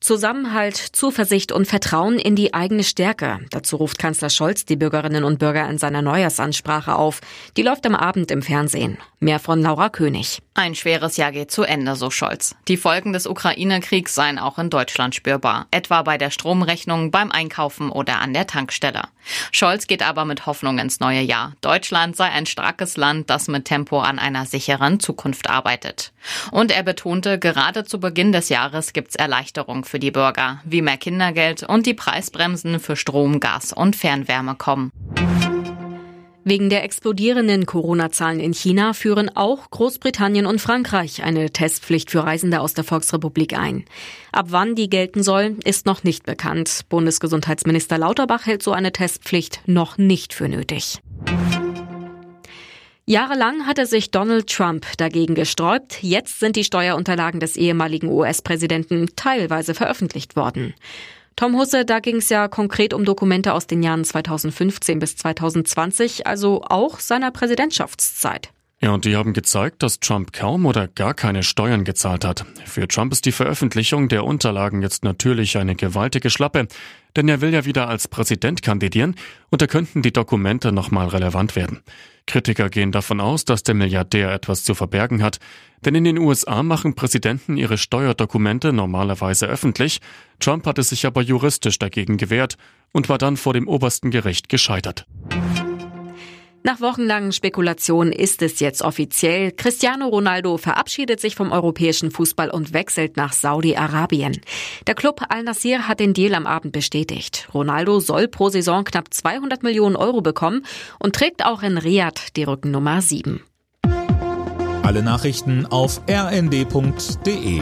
Zusammenhalt, Zuversicht und Vertrauen in die eigene Stärke. Dazu ruft Kanzler Scholz die Bürgerinnen und Bürger in seiner Neujahrsansprache auf. Die läuft am Abend im Fernsehen. Mehr von Laura König. Ein schweres Jahr geht zu Ende, so Scholz. Die Folgen des Ukraine-Kriegs seien auch in Deutschland spürbar, etwa bei der Stromrechnung, beim Einkaufen oder an der Tankstelle. Scholz geht aber mit Hoffnung ins neue Jahr. Deutschland sei ein starkes Land, das mit Tempo an einer sicheren Zukunft arbeitet. Und er betonte, gerade zu Beginn des Jahres gibt's Erleichterung für die Bürger, wie mehr Kindergeld und die Preisbremsen für Strom, Gas und Fernwärme kommen. Wegen der explodierenden Corona-Zahlen in China führen auch Großbritannien und Frankreich eine Testpflicht für Reisende aus der Volksrepublik ein. Ab wann die gelten soll, ist noch nicht bekannt. Bundesgesundheitsminister Lauterbach hält so eine Testpflicht noch nicht für nötig. Jahrelang hatte sich Donald Trump dagegen gesträubt. Jetzt sind die Steuerunterlagen des ehemaligen US-Präsidenten teilweise veröffentlicht worden. Tom Husse, da ging es ja konkret um Dokumente aus den Jahren 2015 bis 2020, also auch seiner Präsidentschaftszeit. Ja, und die haben gezeigt, dass Trump kaum oder gar keine Steuern gezahlt hat. Für Trump ist die Veröffentlichung der Unterlagen jetzt natürlich eine gewaltige Schlappe, denn er will ja wieder als Präsident kandidieren und da könnten die Dokumente nochmal relevant werden. Kritiker gehen davon aus, dass der Milliardär etwas zu verbergen hat, denn in den USA machen Präsidenten ihre Steuerdokumente normalerweise öffentlich. Trump hatte sich aber juristisch dagegen gewehrt und war dann vor dem obersten Gericht gescheitert. Nach wochenlangen Spekulationen ist es jetzt offiziell. Cristiano Ronaldo verabschiedet sich vom europäischen Fußball und wechselt nach Saudi-Arabien. Der Club Al-Nassir hat den Deal am Abend bestätigt. Ronaldo soll pro Saison knapp 200 Millionen Euro bekommen und trägt auch in Riyadh die Rückennummer 7. Alle Nachrichten auf rnd.de